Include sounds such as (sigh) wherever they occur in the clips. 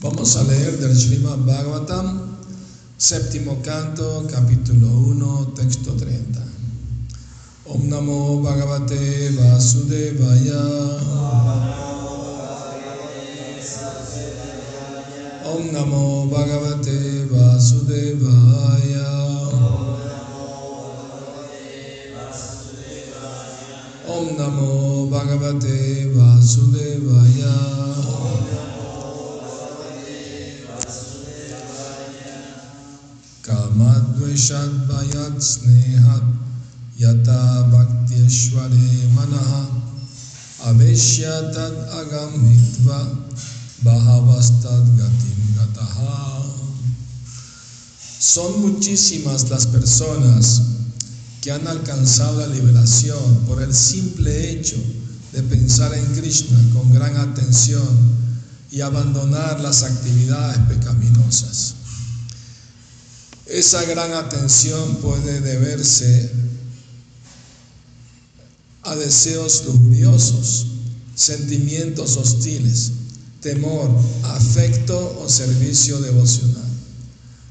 Vamos a leer del Srimad Bhagavatam, séptimo canto, capítulo 1, texto 30. Om Namo Bhagavate Vasudevaya. Om Namo Bhagavate Vasudevaya. Om Namo Bhagavate Vasudevaya. Agam Son muchísimas las personas que han alcanzado la liberación por el simple hecho de pensar en Krishna con gran atención y abandonar las actividades pecaminosas. Esa gran atención puede deberse a deseos lujuriosos, sentimientos hostiles, temor, afecto o servicio devocional.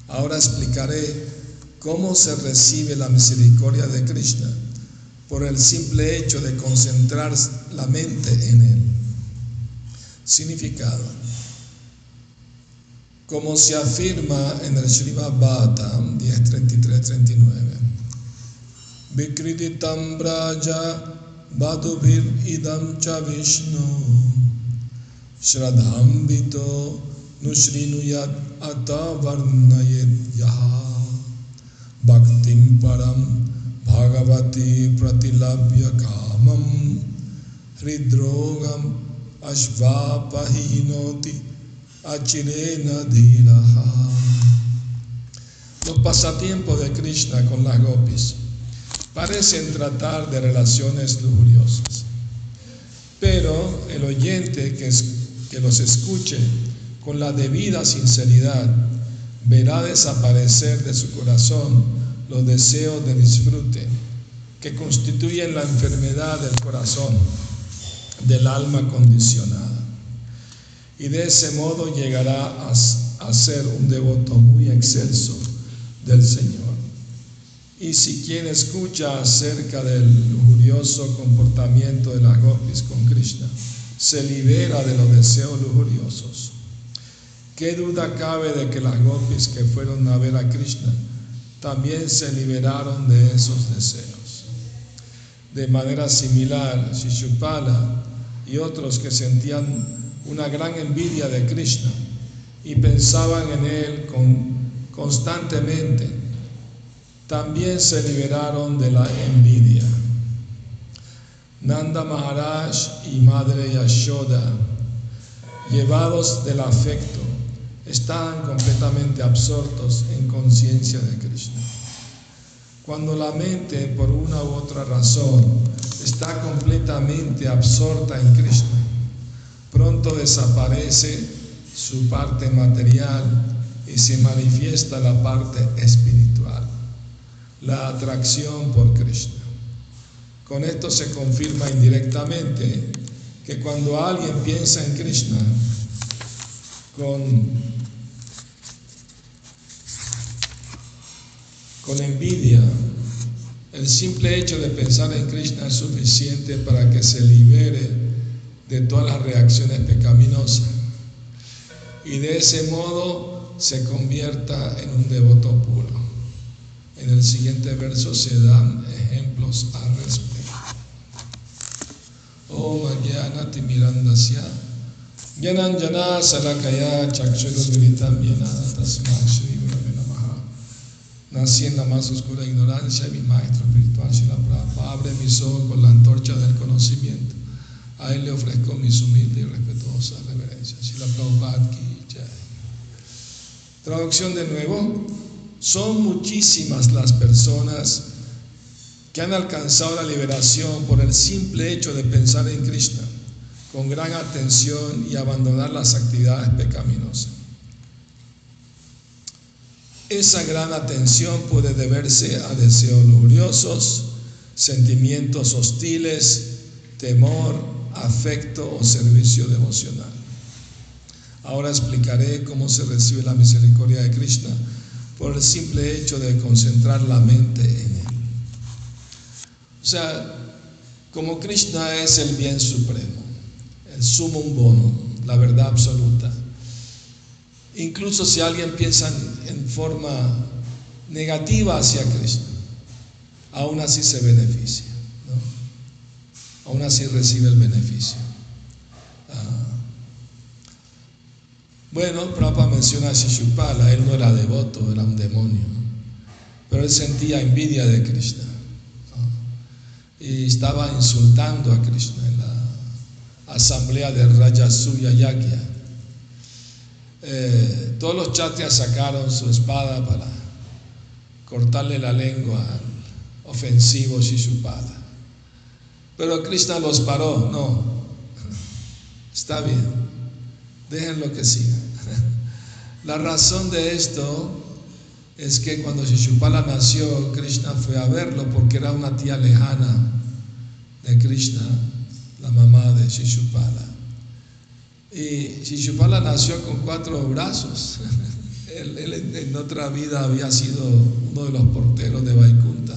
Ahora explicaré cómo se recibe la misericordia de Krishna por el simple hecho de concentrar la mente en él. Significado. Como se afirma en el Srimad Bhattam 10.33-39. Vikriditam braja vadubhir idam cha vishnu shradhambito nusrinuyat ata varnayet yaha bhaktim param bhagavati pratilabhya kamam hridrogam ashvapahinoti achirena dhiraha los pasatiempos de Krishna con las gopis parecen tratar de relaciones lujuriosas, pero el oyente que, que los escuche con la debida sinceridad verá desaparecer de su corazón los deseos de disfrute que constituyen la enfermedad del corazón, del alma condicionada. Y de ese modo llegará a, a ser un devoto muy excelso del Señor. Y si quien escucha acerca del lujurioso comportamiento de las gopis con Krishna se libera de los deseos lujuriosos, ¿qué duda cabe de que las gopis que fueron a ver a Krishna también se liberaron de esos deseos? De manera similar, Shishupala y otros que sentían una gran envidia de Krishna y pensaban en él con, constantemente, también se liberaron de la envidia. Nanda Maharaj y Madre Yashoda, llevados del afecto, estaban completamente absortos en conciencia de Krishna. Cuando la mente, por una u otra razón, está completamente absorta en Krishna, pronto desaparece su parte material y se manifiesta la parte espiritual, la atracción por Krishna. Con esto se confirma indirectamente que cuando alguien piensa en Krishna con, con envidia, el simple hecho de pensar en Krishna es suficiente para que se libere de todas las reacciones pecaminosas y de ese modo se convierta en un devoto puro. En el siguiente verso se dan ejemplos al respecto. Om Agyana Timirandasya Jnananjana Salakaya Chakshuru Militam Shri Nací en la más oscura ignorancia, mi maestro espiritual Shila Prabhupada abre mis ojos con la antorcha del conocimiento. A él le ofrezco mis humildes y respetuosas reverencias. Jai. Traducción de nuevo. Son muchísimas las personas que han alcanzado la liberación por el simple hecho de pensar en Krishna con gran atención y abandonar las actividades pecaminosas. Esa gran atención puede deberse a deseos lujuriosos, sentimientos hostiles, temor, afecto o servicio devocional. Ahora explicaré cómo se recibe la misericordia de Krishna por el simple hecho de concentrar la mente en Él. O sea, como Krishna es el bien supremo, el sumum bono, la verdad absoluta, incluso si alguien piensa en forma negativa hacia Krishna, aún así se beneficia, aún así recibe el beneficio. Bueno, Prabhupada menciona a Shishupala, él no era devoto, era un demonio, pero él sentía envidia de Krishna y estaba insultando a Krishna en la asamblea de Rajasuya Yagya. Eh, todos los chatrias sacaron su espada para cortarle la lengua al ofensivo Shishupala. Pero Krishna los paró, no, está bien, déjenlo que siga. La razón de esto es que cuando Shishupala nació, Krishna fue a verlo porque era una tía lejana de Krishna, la mamá de Shishupala. Y Shishupala nació con cuatro brazos. (laughs) él, en otra vida había sido uno de los porteros de Vaikunta,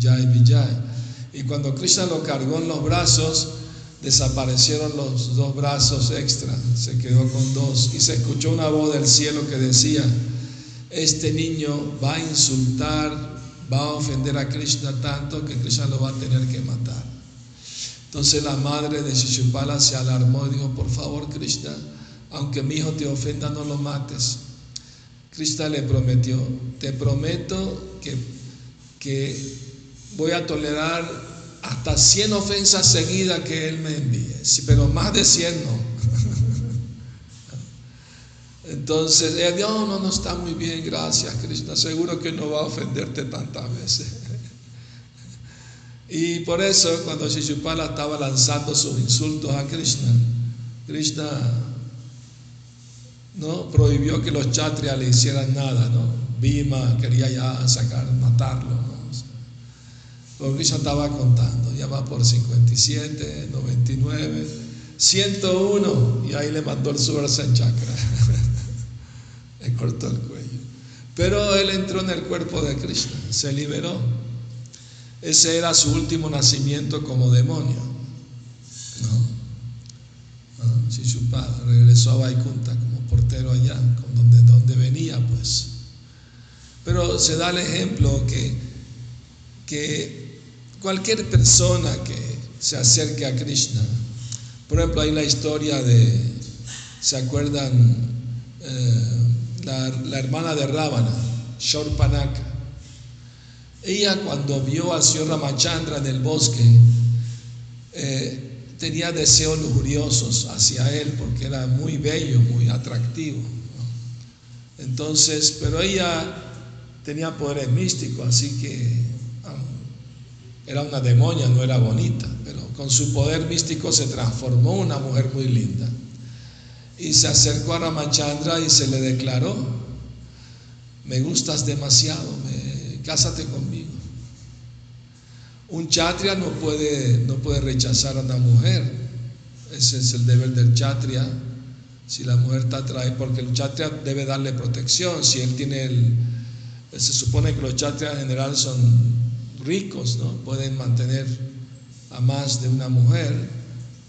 Jai Vijay. Y cuando Krishna lo cargó en los brazos, desaparecieron los dos brazos extra, se quedó con dos y se escuchó una voz del cielo que decía, este niño va a insultar, va a ofender a Krishna tanto que Krishna lo va a tener que matar. Entonces la madre de Shishupala se alarmó y dijo, por favor Krishna, aunque mi hijo te ofenda, no lo mates. Krishna le prometió, te prometo que, que voy a tolerar hasta 100 ofensas seguidas que Él me envíe, sí, pero más de 100 no. (laughs) Entonces dijo, no, no, no está muy bien, gracias Krishna, seguro que no va a ofenderte tantas veces. (laughs) Y por eso cuando Shishupala estaba lanzando sus insultos a Krishna, Krishna no prohibió que los chatrias le hicieran nada, ¿no? Bhima quería ya sacar, matarlo. Porque ella estaba contando, ya va por 57, 99, 101, y ahí le mandó el en Chakra. (laughs) le cortó el cuello. Pero él entró en el cuerpo de Krishna, se liberó. Ese era su último nacimiento como demonio. ¿No? Si su padre regresó a Vaikunta como portero allá, donde, donde venía, pues. Pero se da el ejemplo que, que cualquier persona que se acerque a Krishna. Por ejemplo, hay la historia de, ¿se acuerdan? Eh, la, hermana de Ravana, Shorpanaka. Ella cuando vio a Señor Ramachandra en el bosque, eh, tenía deseos lujuriosos hacia él porque era muy bello, muy atractivo. Entonces, pero ella tenía poderes místicos, así que era una demonia, no era bonita, pero con su poder místico se transformó una mujer muy linda. Y se acercó a Ramachandra y se le declaró, me gustas demasiado, cásate conmigo. Un chatria no puede, no puede rechazar a una mujer, ese es el deber del chatria. Si la mujer está atraída, porque el chatria debe darle protección, si él tiene el, se supone que los chatrias en general son ricos, ¿no? Pueden mantener a más de una mujer,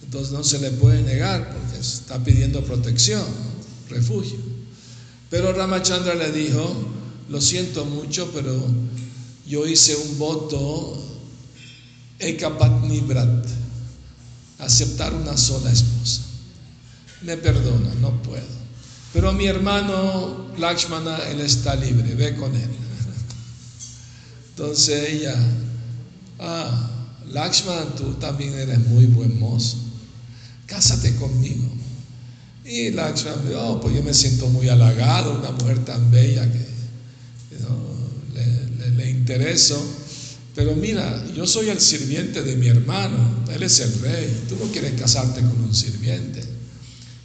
entonces no se le puede negar porque está pidiendo protección, refugio. Pero Ramachandra le dijo, lo siento mucho, pero yo hice un voto Ekapatni Brat, aceptar una sola esposa. Me perdona, no puedo. Pero mi hermano Lakshmana, él está libre, ve con él. Entonces ella, ah, Lakshman, tú también eres muy buen mozo, cásate conmigo. Y Lakshman, oh, pues yo me siento muy halagado, una mujer tan bella que le, le intereso. Pero mira, yo soy el sirviente de mi hermano, él es el rey, tú no quieres casarte con un sirviente.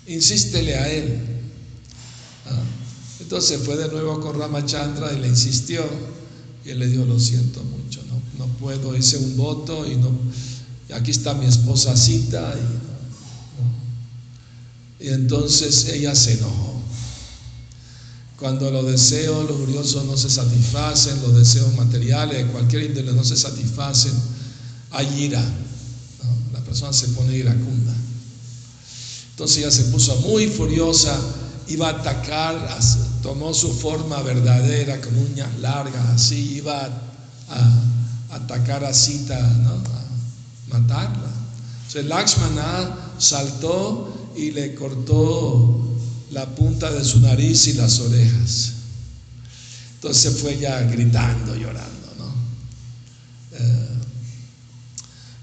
Insístele a él. Ah, entonces fue de nuevo con Ramachandra y le insistió. Y él le dijo, lo siento mucho, no, no puedo, hice un voto y no, aquí está mi esposa cita. Y entonces ella se enojó. Cuando los deseos lujuriosos no se satisfacen, los deseos materiales, cualquier índole no se satisfacen, hay ira. La persona se pone iracunda. Entonces ella se puso muy furiosa, iba a atacar, tomó su forma verdadera con uñas largas, así iba a, atacar a Sita, a matarla. Entonces Lakshmana saltó y le cortó la punta de su nariz y las orejas. Entonces fue ya gritando, llorando, ¿no? Eh,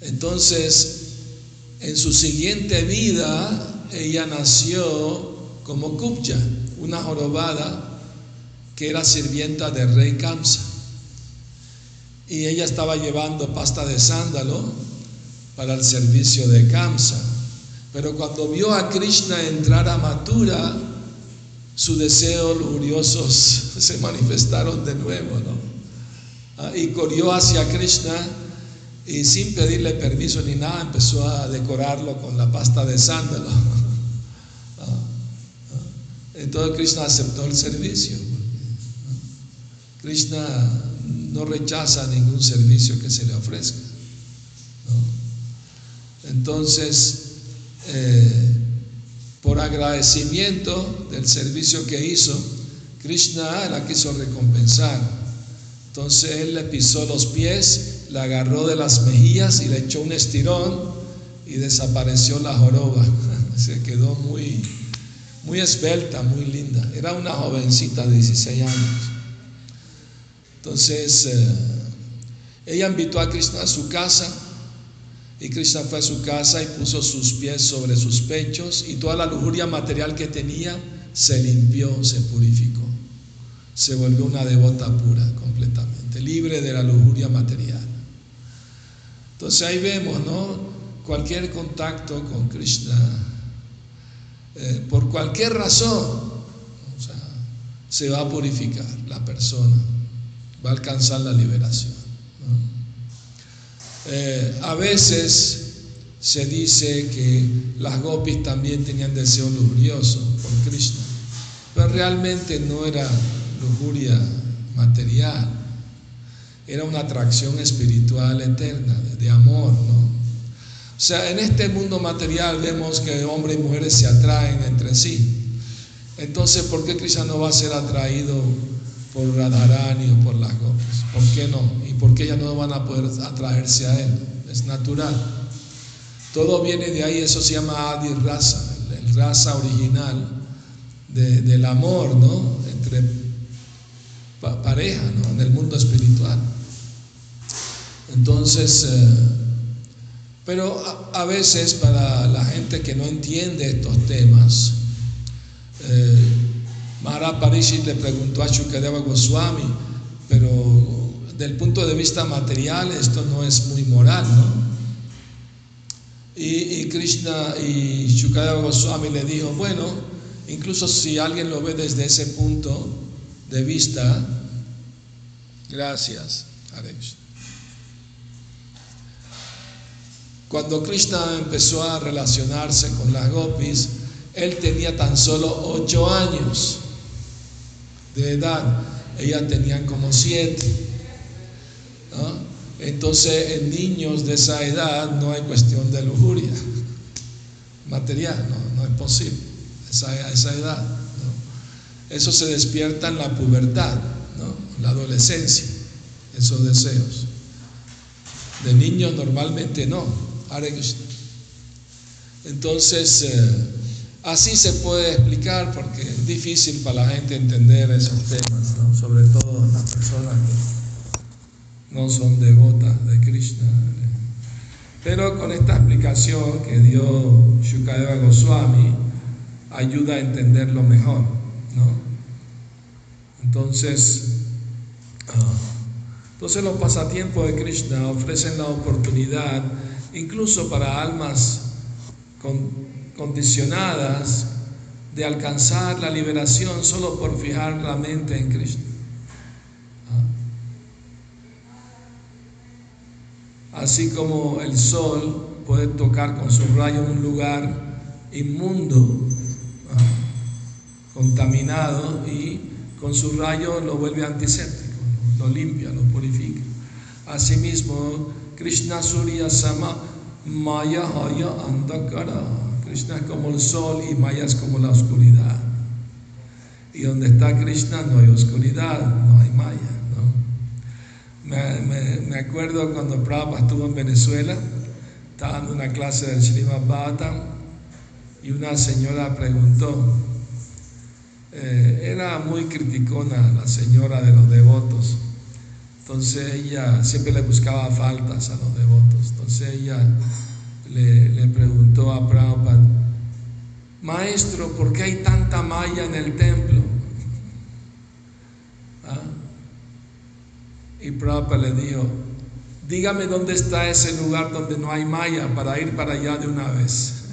entonces, en su siguiente vida, ella nació como Kupja, una jorobada que era sirvienta del rey Kamsa. Y ella estaba llevando pasta de sándalo para el servicio de Kamsa. Pero cuando vio a Krishna entrar a Mathura, sus deseos lujuriosos (laughs) se manifestaron de nuevo, ¿no? Ah, y corrió hacia Krishna y sin pedirle permiso ni nada empezó a decorarlo con la pasta de sándalo. (laughs) Entonces Krishna aceptó el servicio. Krishna no rechaza ningún servicio que se le ofrezca. Entonces, eh, por agradecimiento del servicio que hizo, Krishna la quiso recompensar. Entonces él le pisó los pies, la agarró de las mejillas y le echó un estirón y desapareció la joroba. (laughs) Se quedó muy, muy esbelta, muy linda. Era una jovencita de 16 años. Entonces, eh, ella invitó a Krishna a su casa y Krishna fue a su casa y puso sus pies sobre sus pechos y toda la lujuria material que tenía se limpió, se purificó. Se volvió una devota pura completamente, libre de la lujuria material. Entonces ahí vemos, ¿no? Cualquier contacto con Krishna, eh, por cualquier razón, se va a purificar la persona, va a alcanzar la liberación. Eh, a veces se dice que las gopis también tenían deseo lujurioso por Krishna, pero realmente no era lujuria material, era una atracción espiritual eterna, de amor, ¿no? O sea, en este mundo material vemos que hombres y mujeres se atraen entre sí. Entonces, ¿por qué Krishna no va a ser atraído por Radharani o por las gopis? ¿Por qué no? porque ellas no van a poder atraerse a él. Es natural. Todo viene de ahí, eso se llama Adi Raza, el raza original del amor, ¿no? Entre pareja, ¿no? En el mundo espiritual. Entonces, eh, pero a, veces para la gente que no entiende estos temas, eh, Parishi le preguntó a Shukadeva Goswami, pero del punto de vista material esto no es muy moral, ¿no? Y, Krishna y Shukadeva Goswami le dijo, bueno, incluso si alguien lo ve desde ese punto de vista, gracias, Hare Cuando Krishna empezó a relacionarse con las gopis, él tenía tan solo ocho años de edad, ellas tenían como siete. Entonces, en niños de esa edad no hay cuestión de lujuria (laughs) material, no, es posible a esa edad. Eso se despierta en la pubertad, la adolescencia, esos deseos. De niños normalmente no. Entonces, eh, así se puede explicar porque es difícil para la gente entender esos temas, sobre todo las personas que no son devotas de Krishna. Pero con esta explicación que dio Shukadeva Goswami, ayuda a entenderlo mejor. ¿no? Entonces, ah, entonces los pasatiempos de Krishna ofrecen la oportunidad, incluso para almas condicionadas, de alcanzar la liberación solo por fijar la mente en Krishna. Así como el sol puede tocar con su rayo un lugar inmundo, ah, contaminado y con su rayo lo vuelve antiséptico, lo limpia, lo purifica. Asimismo, Krishna Surya Sama Maya Haya Andakara. Krishna es como el sol y Maya es como la oscuridad. Y donde está Krishna no hay oscuridad, no hay Maya. Me, acuerdo cuando Prabhupada estuvo en Venezuela, estaba dando una clase del Srimad Bhattan y una señora preguntó, eh, era muy criticona la señora de los devotos, entonces ella siempre le buscaba faltas a los devotos, entonces ella le, preguntó a Prabhupada, maestro, ¿por qué hay tanta malla en el templo? Y Prabhupada le dijo, dígame dónde está ese lugar donde no hay maya para ir para allá de una vez.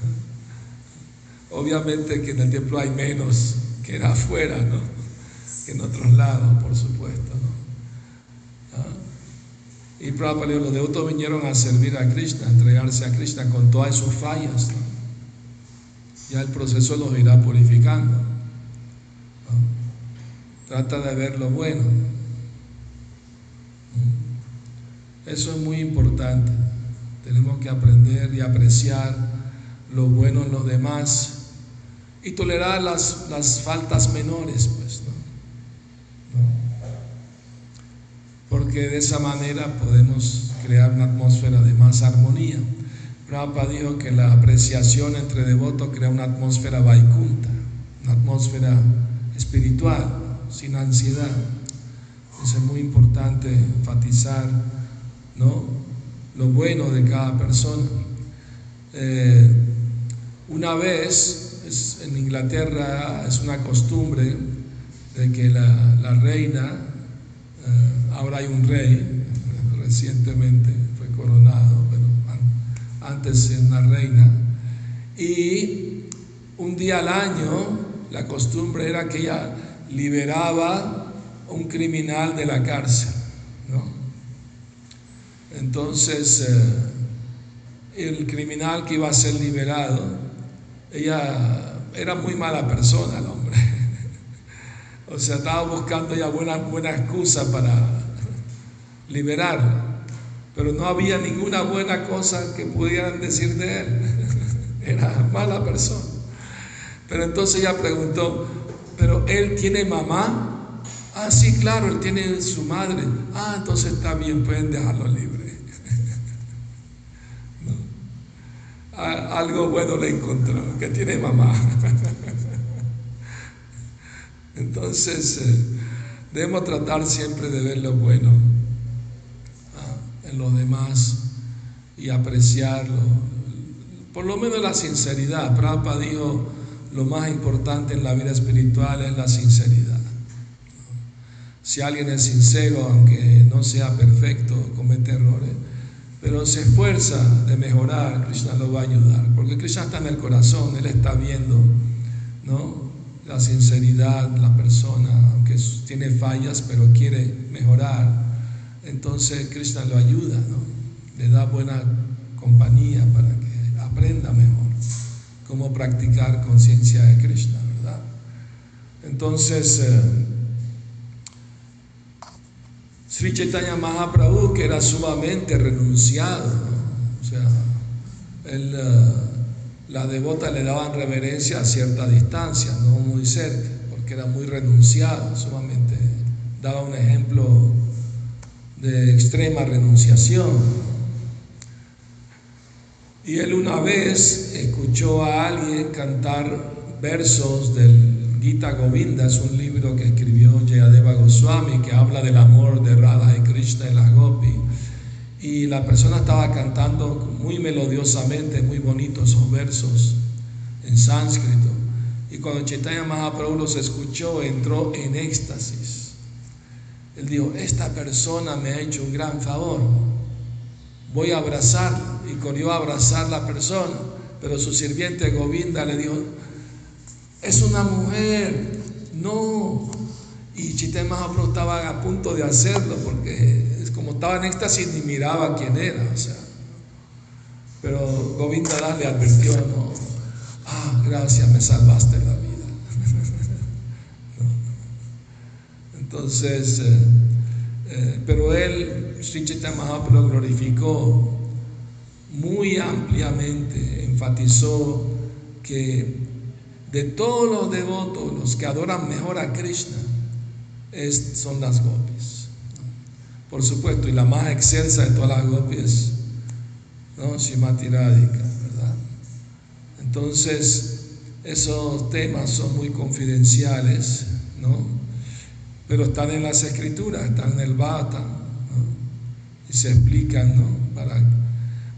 (laughs) Obviamente que en el templo hay menos que afuera, ¿no? Que en otros lados, por supuesto. ¿Ah? Y Prabhupada dijo, los devotos vinieron a servir a Krishna, a entregarse a Krishna con todas sus fallas. Ya el proceso los irá purificando. Trata de ver lo bueno. Eso es muy importante. Tenemos que aprender y apreciar lo bueno en los demás y tolerar las, las faltas menores, Porque de esa manera podemos crear una atmósfera de más armonía. Prabhupada dijo que la apreciación entre devotos crea una atmósfera vaikunta, una atmósfera espiritual sin ansiedad. es muy importante enfatizar ¿no? lo bueno de cada persona. Eh, una vez en Inglaterra es una costumbre de que la, reina, ahora hay un rey, recientemente fue coronado, pero antes era una reina, y un día al año la costumbre era que ella liberaba un criminal de la cárcel. Entonces, eh, el criminal que iba a ser liberado, ella era muy mala persona, hombre. O sea, estaba buscando ya buena, excusa para liberarlo. Pero no había ninguna buena cosa que pudieran decir de él. (laughs) era mala persona. Pero entonces ella preguntó, pero él tiene mamá. Ah, sí, claro, él tiene su madre. Ah, entonces está bien, pueden dejarlo libre. (laughs) Algo bueno le encontró, que tiene mamá. (laughs) Entonces, eh, debemos tratar siempre de ver lo bueno ah, en los demás y apreciarlo. Por lo menos la sinceridad. Prabhupada dijo, lo más importante en la vida espiritual es la sinceridad. Si alguien es sincero, aunque no sea perfecto, comete errores, pero se esfuerza de mejorar, Krishna lo va a ayudar, porque Krishna está en el corazón, Él está viendo ¿no? La sinceridad, la persona, aunque tiene fallas, pero quiere mejorar. Entonces Krishna lo ayuda, ¿no? le da buena compañía para que aprenda mejor cómo practicar conciencia de Krishna, ¿verdad? Entonces, eh, Sri Chaitanya Mahaprabhu, que era sumamente renunciado, o sea, eh, la devota le daban reverencia a cierta distancia, no muy cerca, porque era muy renunciado, sumamente daba un ejemplo de extrema renunciación. Y él una vez escuchó a alguien cantar versos del Gita Govinda, es un libro que escribió Jayadeva Goswami que habla del amor de Radha y Krishna y las Gopi. Y la persona estaba cantando muy melodiosamente, muy bonitos esos versos en sánscrito. Y cuando Chaitanya Mahaprabhu los escuchó, entró en éxtasis. Él dijo, esta persona me ha hecho un gran favor voy a abrazarla. Y corrió a abrazar la persona, pero su sirviente Govinda le dijo, es una mujer, no. Y Chité Mahaprabhu estaba a punto de hacerlo porque como estaba en éxtasis ni miraba quién era. Pero Govinda le advirtió, no, ah, gracias, me salvaste la vida. (laughs) Entonces, eh, eh, pero él, Sri Chaitanya Mahaprabhu, glorificó muy ampliamente, enfatizó que de todos los devotos, los que adoran mejor a Krishna, son las gopis. Por supuesto, y la más excelsa de todas las gopis, ¿no? Shimati Radhika, ¿verdad? Entonces, esos temas son muy confidenciales, ¿no? Pero están en las escrituras, están en el Bhata, ¿no? Y se explican, ¿no? Para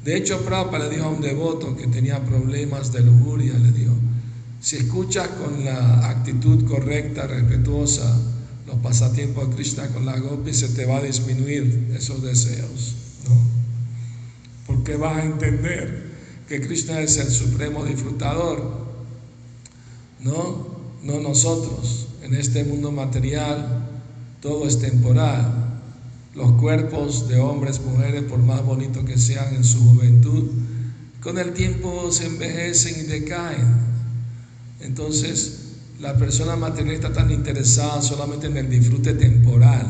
de hecho, Prabhupada le dijo a un devoto que tenía problemas de lujuria, le dijo, si escuchas con la actitud correcta, respetuosa, los pasatiempos de Krishna con la gopi, se te va a disminuir esos deseos, ¿no? Porque vas a entender que Krishna es el supremo disfrutador, ¿no? No nosotros. En este mundo material todo es temporal los cuerpos de hombres, mujeres, por más bonitos que sean en su juventud, con el tiempo se envejecen y decaen. Entonces, la persona material está tan interesada solamente en el disfrute temporal.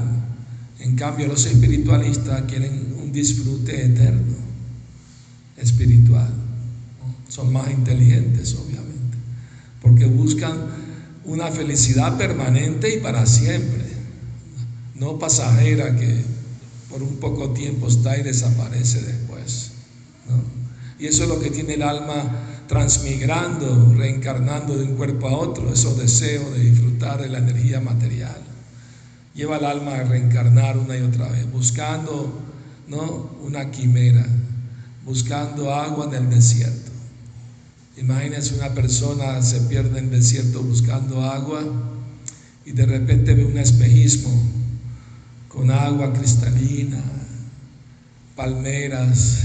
En cambio, los espiritualistas quieren un disfrute eterno, espiritual. Son más inteligentes, obviamente, porque buscan una felicidad permanente y para siempre, no pasajera que por un poco tiempo está y desaparece después. Y eso es lo que tiene el alma transmigrando, reencarnando de un cuerpo a otro, esos deseos de disfrutar de la energía material. Lleva al alma a reencarnar una y otra vez, buscando ¿no? una quimera, buscando agua en el desierto. Imagínense una persona se pierde en el desierto buscando agua y de repente ve un espejismo con agua cristalina, palmeras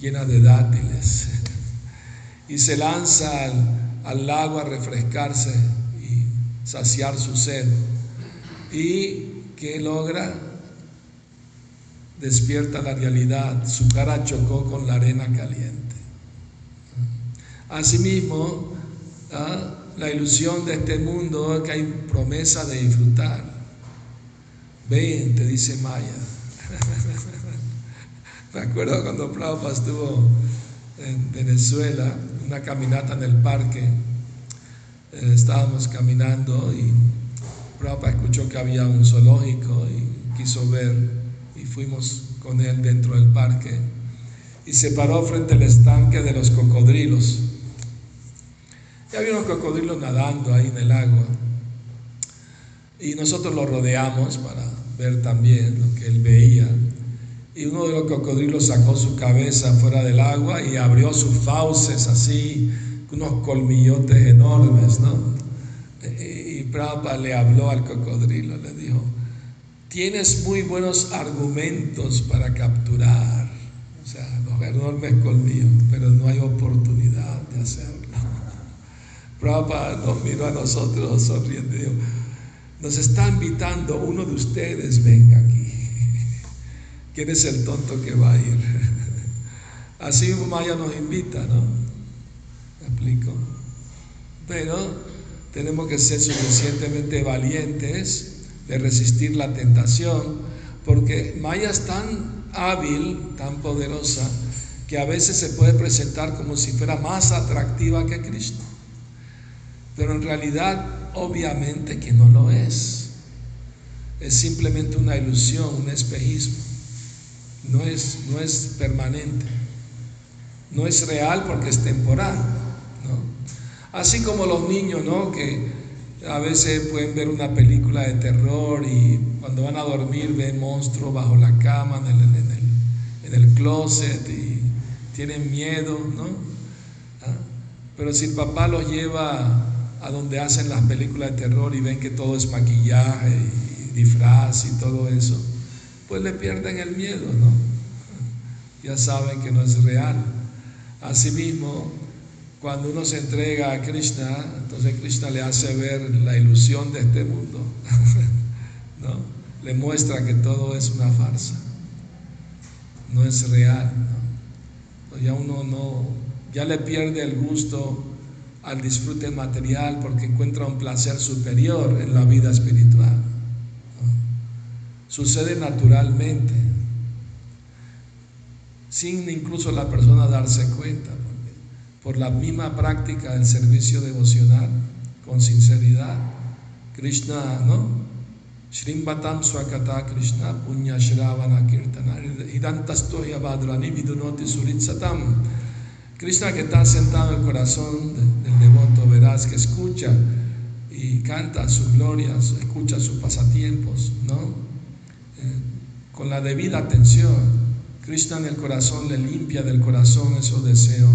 llenas de dátiles, y se lanza al, lago a refrescarse y saciar su sed. ¿Y que logra? Despierta la realidad, su cara chocó con la arena caliente. Asimismo, ¿ah? la ilusión de este mundo es que hay promesa de disfrutar. Ven, te dice Maya. (laughs) Me acuerdo cuando Prabhupada estuvo en Venezuela, una caminata en el parque. Eh, estábamos caminando y Prabhupada escuchó que había un zoológico y quiso ver y fuimos con él dentro del parque y se paró frente al estanque de los cocodrilos. Y había unos cocodrilos nadando ahí en el agua. Y nosotros lo rodeamos para ver también lo que él veía. Y uno de los cocodrilos sacó su cabeza fuera del agua y abrió sus fauces así, unos colmillotes enormes, ¿no? Y Prabhupada le habló al cocodrilo, le dijo, tienes muy buenos argumentos para capturar, o sea, los enormes colmillos, pero no hay oportunidad de hacerlo. (laughs) Prabhupada nos miró a nosotros sonriendo y dijo, nos está invitando uno de ustedes, venga aquí. ¿Quién es el tonto que va a ir? (laughs) Así Maya nos invita, ¿no? ¿Me explico? Pero tenemos que ser suficientemente valientes de resistir la tentación, porque Maya es tan hábil, tan poderosa, que a veces se puede presentar como si fuera más atractiva que Cristo. Pero en realidad Obviamente que no lo es. Es simplemente una ilusión, un espejismo. No es, no es permanente. No es real porque es temporal. Así como los niños, ¿no? Que a veces pueden ver una película de terror y cuando van a dormir ven monstruos bajo la cama, en el, en el, en el closet y tienen miedo, ¿no? ¿Ah? Pero si el papá los lleva a donde hacen las películas de terror y ven que todo es maquillaje y disfraz y todo eso, pues le pierden el miedo, ¿no? Ya saben que no es real. Asimismo, cuando uno se entrega a Krishna, entonces Krishna le hace ver la ilusión de este mundo, (laughs) ¿no? Le muestra que todo es una farsa, no es real, ¿no? ya uno no, ya le pierde el gusto al disfrute material porque encuentra un placer superior en la vida espiritual. Sucede naturalmente, sin incluso la persona darse cuenta, por la misma práctica del servicio devocional, con sinceridad. Krishna, ¿no? Shrimbatam Swakata Krishna Punya Shravana Kirtana Hidantastoya Badrani Vidunoti Suritsatam. Krishna que está sentado en el corazón del devoto, verás que escucha y canta sus glorias, escucha sus pasatiempos, ¿no? Con la debida atención, Krishna en el corazón le limpia del corazón esos deseos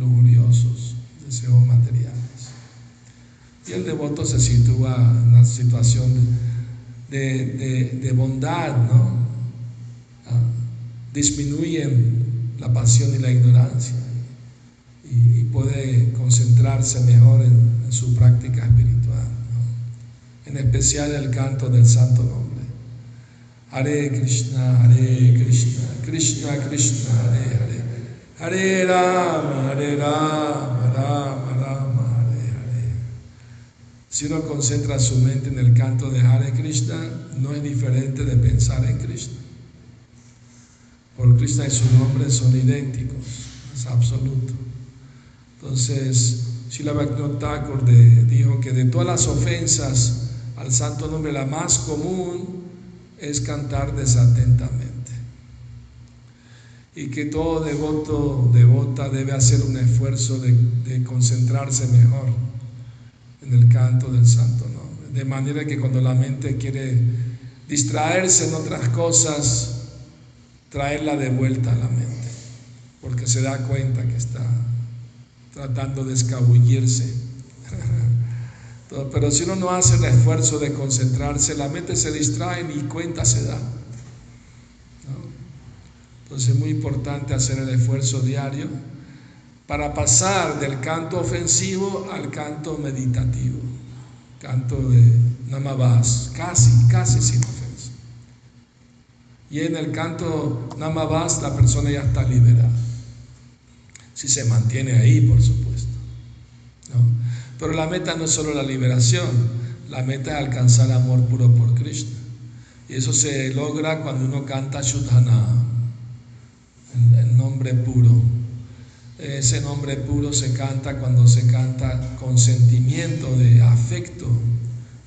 lujuriosos, deseos materiales. Y el devoto se sitúa en una situación de de, bondad, ¿no? Ah, disminuyen la pasión y la ignorancia y, puede concentrarse mejor en, su práctica espiritual, en especial el canto del santo nombre. Hare Krishna, Hare Krishna, Krishna Krishna, Hare Hare, Hare Rama, Hare Rama, Rama si uno concentra su mente en el canto de Hare Krishna, no es diferente de pensar en Krishna. Por Krishna y su nombre son idénticos, es absoluto. Entonces, Srila Bhaktivinoda Thakur dijo que de todas las ofensas al santo nombre, la más común es cantar desatentamente. Y que todo devoto, devota debe hacer un esfuerzo de, concentrarse mejor en el canto del santo nombre. De manera que cuando la mente quiere distraerse en otras cosas, traerla de vuelta a la mente, porque se da cuenta que está tratando de escabullirse. (laughs) Pero si uno no hace el esfuerzo de concentrarse, la mente se distrae y cuenta se da. Entonces es muy importante hacer el esfuerzo diario para pasar del canto ofensivo al canto meditativo, canto de Namabas, casi, casi sin ofensa. Y en el canto Namabas la persona ya está liberada, si se mantiene ahí, por supuesto. Pero la meta no es solo la liberación, la meta es alcanzar amor puro por Krishna. Y eso se logra cuando uno canta Shudhana, el nombre puro ese nombre puro se canta cuando se canta con sentimiento de afecto,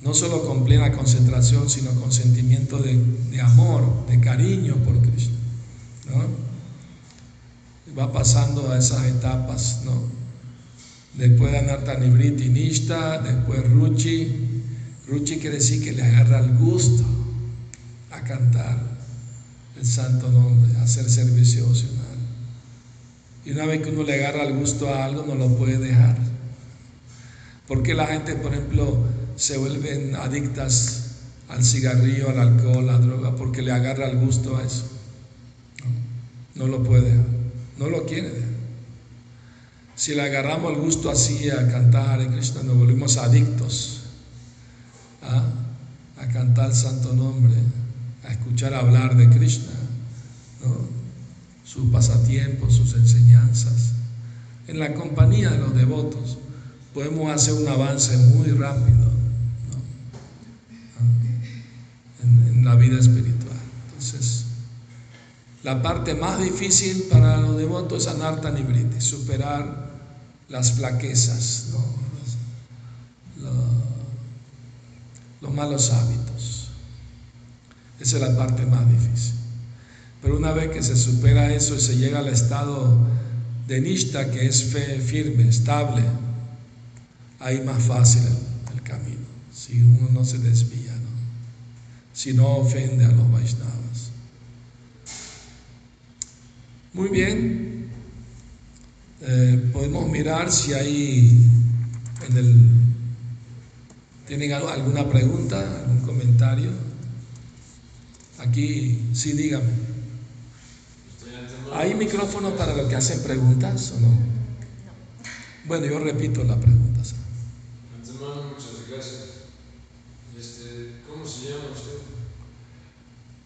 no solo con plena concentración, sino con sentimiento de, amor, de cariño por Cristo. Va pasando a esas etapas, ¿no? Después de Anartanibriti Nishta, después Ruchi. Ruchi quiere decir que le agarra el gusto a cantar el santo nombre, a hacer servicio y una vez que uno le agarra el gusto a algo, no lo puede dejar. Porque la gente, por ejemplo, se vuelven adictas al cigarrillo, al alcohol, a la droga, porque le agarra el gusto a eso. No, lo puede dejar, no lo quiere dejar. Si le agarramos el gusto así a cantar en Krishna, nos volvemos adictos ¿ah? a cantar el santo nombre, a escuchar hablar de Krishna. ¿no? sus pasatiempos, sus enseñanzas. En la compañía de los devotos podemos hacer un avance muy rápido en, la vida espiritual. Entonces, la parte más difícil para los devotos es anarta nibriti, superar las flaquezas, los malos hábitos. Esa es la parte más difícil. Pero una vez que se supera eso y se llega al estado de nishta, que es fe firme, estable, ahí más fácil el, camino, si uno no se desvía, si no ofende a los Vaishnavas. Muy bien, eh, podemos mirar si hay en el... ¿Tienen alguna pregunta, algún comentario? Aquí, sí, dígame. ¿Hay micrófono para los que hacen preguntas o no? Bueno, yo repito la pregunta. Antemano, muchas gracias. Este, ¿Cómo se llama usted?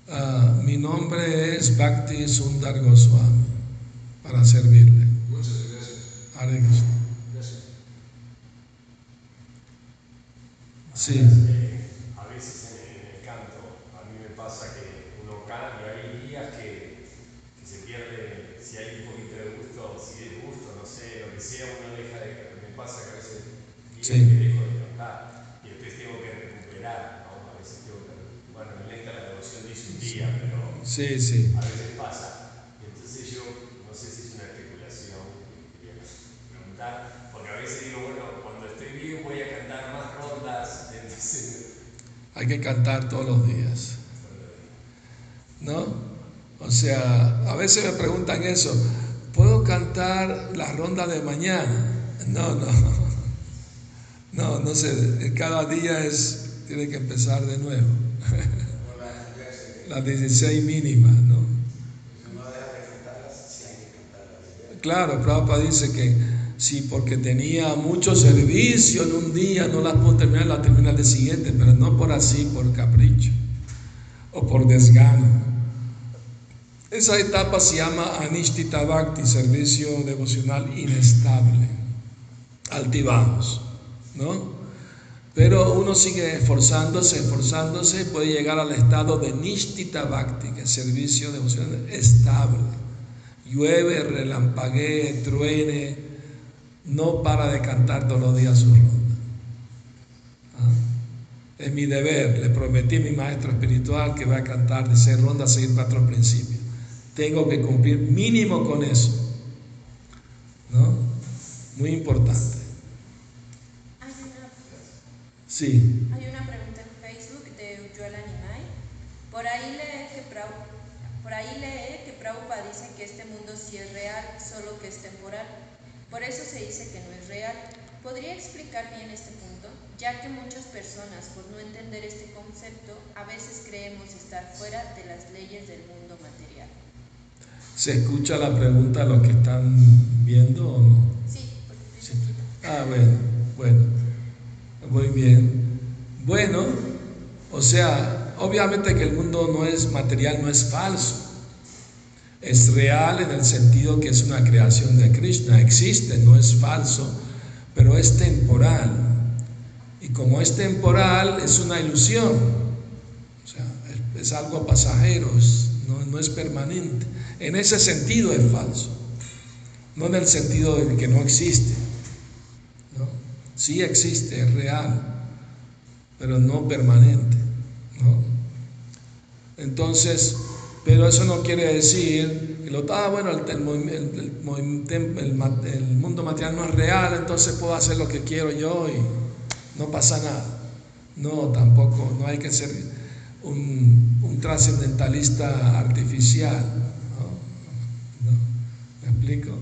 Uh, mi nombre es Bhakti Sundar Goswami. para servirle. Muchas gracias. Hare Krishna. Gracias. Sí, A veces en, en el canto, a mí me pasa que uno y hay días que, que se pierde, si hay un poquito de gusto, si es gusto, no sé, lo que sea, uno deja de. Me pasa que a veces Sí. que dejo de cantar y después tengo que recuperar, ¿no? A veces tengo que. Bueno, en esta la devoción dice un día, pero sí, sí. a veces pasa. Y entonces yo, no sé si es una especulación, quería preguntar, porque a veces digo, bueno, cuando estoy bien voy a cantar más rondas, entonces. Hay que cantar todos los días. ¿No? O sea, a veces me preguntan eso, ¿puedo cantar la ronda de mañana? No, no. (laughs) No, no sé, cada día es, tiene que empezar de nuevo. Las 16 mínimas, ¿no? Claro, Prabhupada dice que sí, porque tenía mucho servicio en un día, no las puedo terminar, las termina el siguiente, pero no por así, por capricho o por desgano. Esa etapa se llama Anishtita Bhakti, servicio devocional inestable, altibajos, ¿no? Pero uno sigue esforzándose, esforzándose, puede llegar al estado de Nishtita Bhakti, que es servicio devocional estable. Llueve, relampaguee, truene, no para de cantar todos los días su ronda. Ah, Es mi deber, le prometí a mi maestro espiritual que va a cantar de seis rondas, seguir cuatro principios. Tengo que cumplir mínimo con eso. ¿No? Muy importante. Sí, hay una pregunta en Facebook de Ujjuela Nimai. Por ahí por ahí lee que Prabhupada dice que este mundo sí es real, solo que es temporal. Por eso se dice que no es real. ¿Podría explicar bien este punto? Ya que muchas personas, por no entender este concepto, a veces creemos estar fuera de las leyes del mundo material. ¿se escucha la pregunta a los que están viendo o no? Sí, porque cerquita. Ah, bueno, bueno, muy bien. Bueno, o sea, obviamente que el mundo no es material, no es falso. Es real en el sentido que es una creación de Krishna, existe, no es falso, pero es temporal. Y como es temporal, es una ilusión. O sea, es, algo pasajero, no, no es permanente. En ese sentido es falso, no en el sentido de que no existe. ¿no? Sí existe, es real, pero no permanente. ¿no? Entonces, pero eso no quiere decir que lo ah, bueno, el, el mundo material no es real, entonces puedo hacer lo que quiero yo y no pasa nada. No, tampoco, no hay que ser un, un trascendentalista artificial. ¿no? ¿No? ¿Me explico?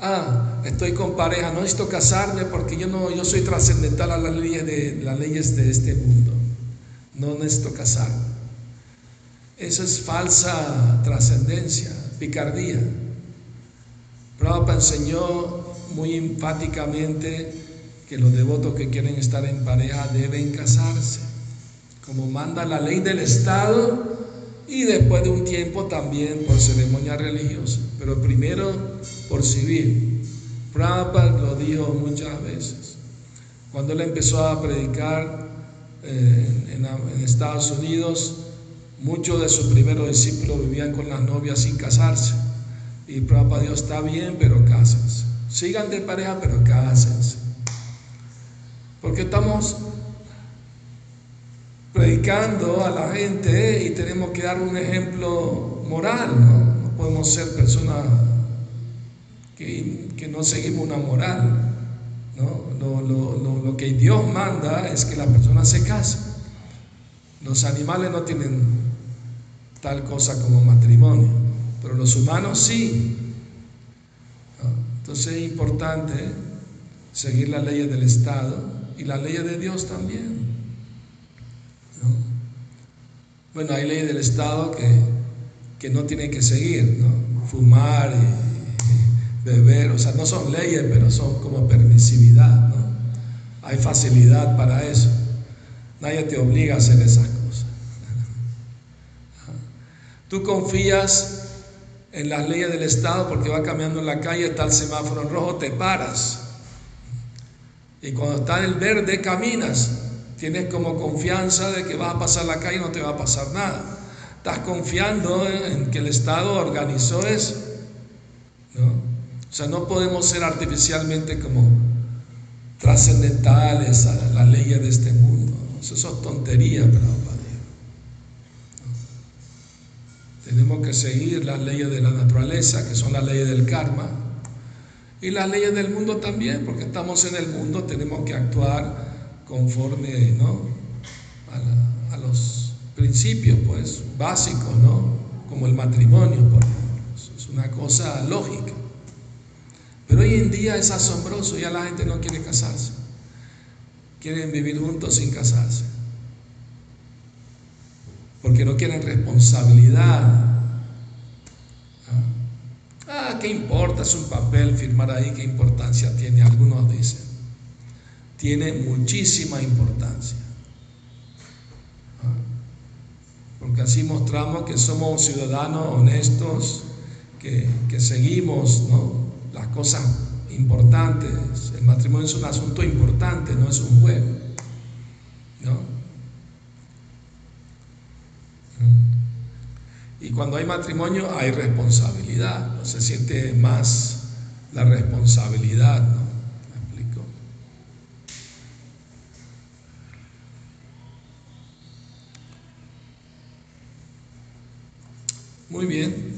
Ah, estoy con pareja, no necesito casarme porque yo no, yo soy trascendental a las leyes de las leyes de este mundo. No necesito casarme. Eso es falsa trascendencia, picardía. Prabhupada enseñó muy enfáticamente que los devotos que quieren estar en pareja deben casarse, como manda la ley del Estado y después de un tiempo también por ceremonia religiosa, pero primero por civil. Prabhupada lo dijo muchas veces. Cuando él empezó a predicar eh, en Estados Unidos, muchos de sus primeros discípulos vivían con las novias sin casarse. Y Prabhupada dijo, está bien, pero cásense. Sigan de pareja, pero cásense. Porque estamos predicando a la gente y tenemos que dar un ejemplo moral, ¿no? No podemos ser personas que, que no seguimos una moral, ¿no? Lo, lo- lo- lo que Dios manda es que la persona se case. Los animales no tienen tal cosa como matrimonio, pero los humanos sí. Entonces es importante seguir las leyes del Estado y las leyes de Dios también. ¿no? Bueno, hay leyes del Estado que, que no tienen que seguir, ¿no? Fumar y beber, o sea, no son leyes, pero son como permisividad, ¿no? Hay facilidad para eso. Nadie te obliga a hacer esas cosas. Tú confías en las leyes del Estado porque va caminando en la calle, está el semáforo en rojo, te paras. Y cuando está en el verde, caminas. Tienes como confianza de que vas a pasar la calle y no te va a pasar nada. Estás confiando en que el Estado organizó eso. ¿no? O sea, no podemos ser artificialmente como trascendentales a las leyes de este mundo. Eso es tontería, Prabhupada. Tenemos que seguir las leyes de la naturaleza, que son las leyes del karma, y las leyes del mundo también, porque estamos en el mundo, tenemos que actuar conforme ¿no? a, los principios pues, básicos, ¿no? como el matrimonio, por ejemplo. Es una cosa lógica. Pero hoy en día es asombroso, ya la gente no quiere casarse. Quieren vivir juntos sin casarse porque no quieren responsabilidad. Ah, ah, ¿qué importa? Es un papel firmar ahí, ¿qué importancia tiene? Algunos dicen. Tiene muchísima importancia. Ah, porque así mostramos que somos ciudadanos honestos, que, que seguimos las cosas importantes. El matrimonio es un asunto importante, no es un juego. ¿no? Y cuando hay matrimonio hay responsabilidad, se siente más la responsabilidad, ¿no? ¿Me explico? Muy bien.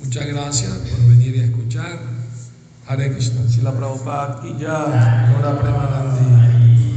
Muchas gracias por venir y escuchar. Hare Krishna. Si la Prabhupada y ya, Premanandi.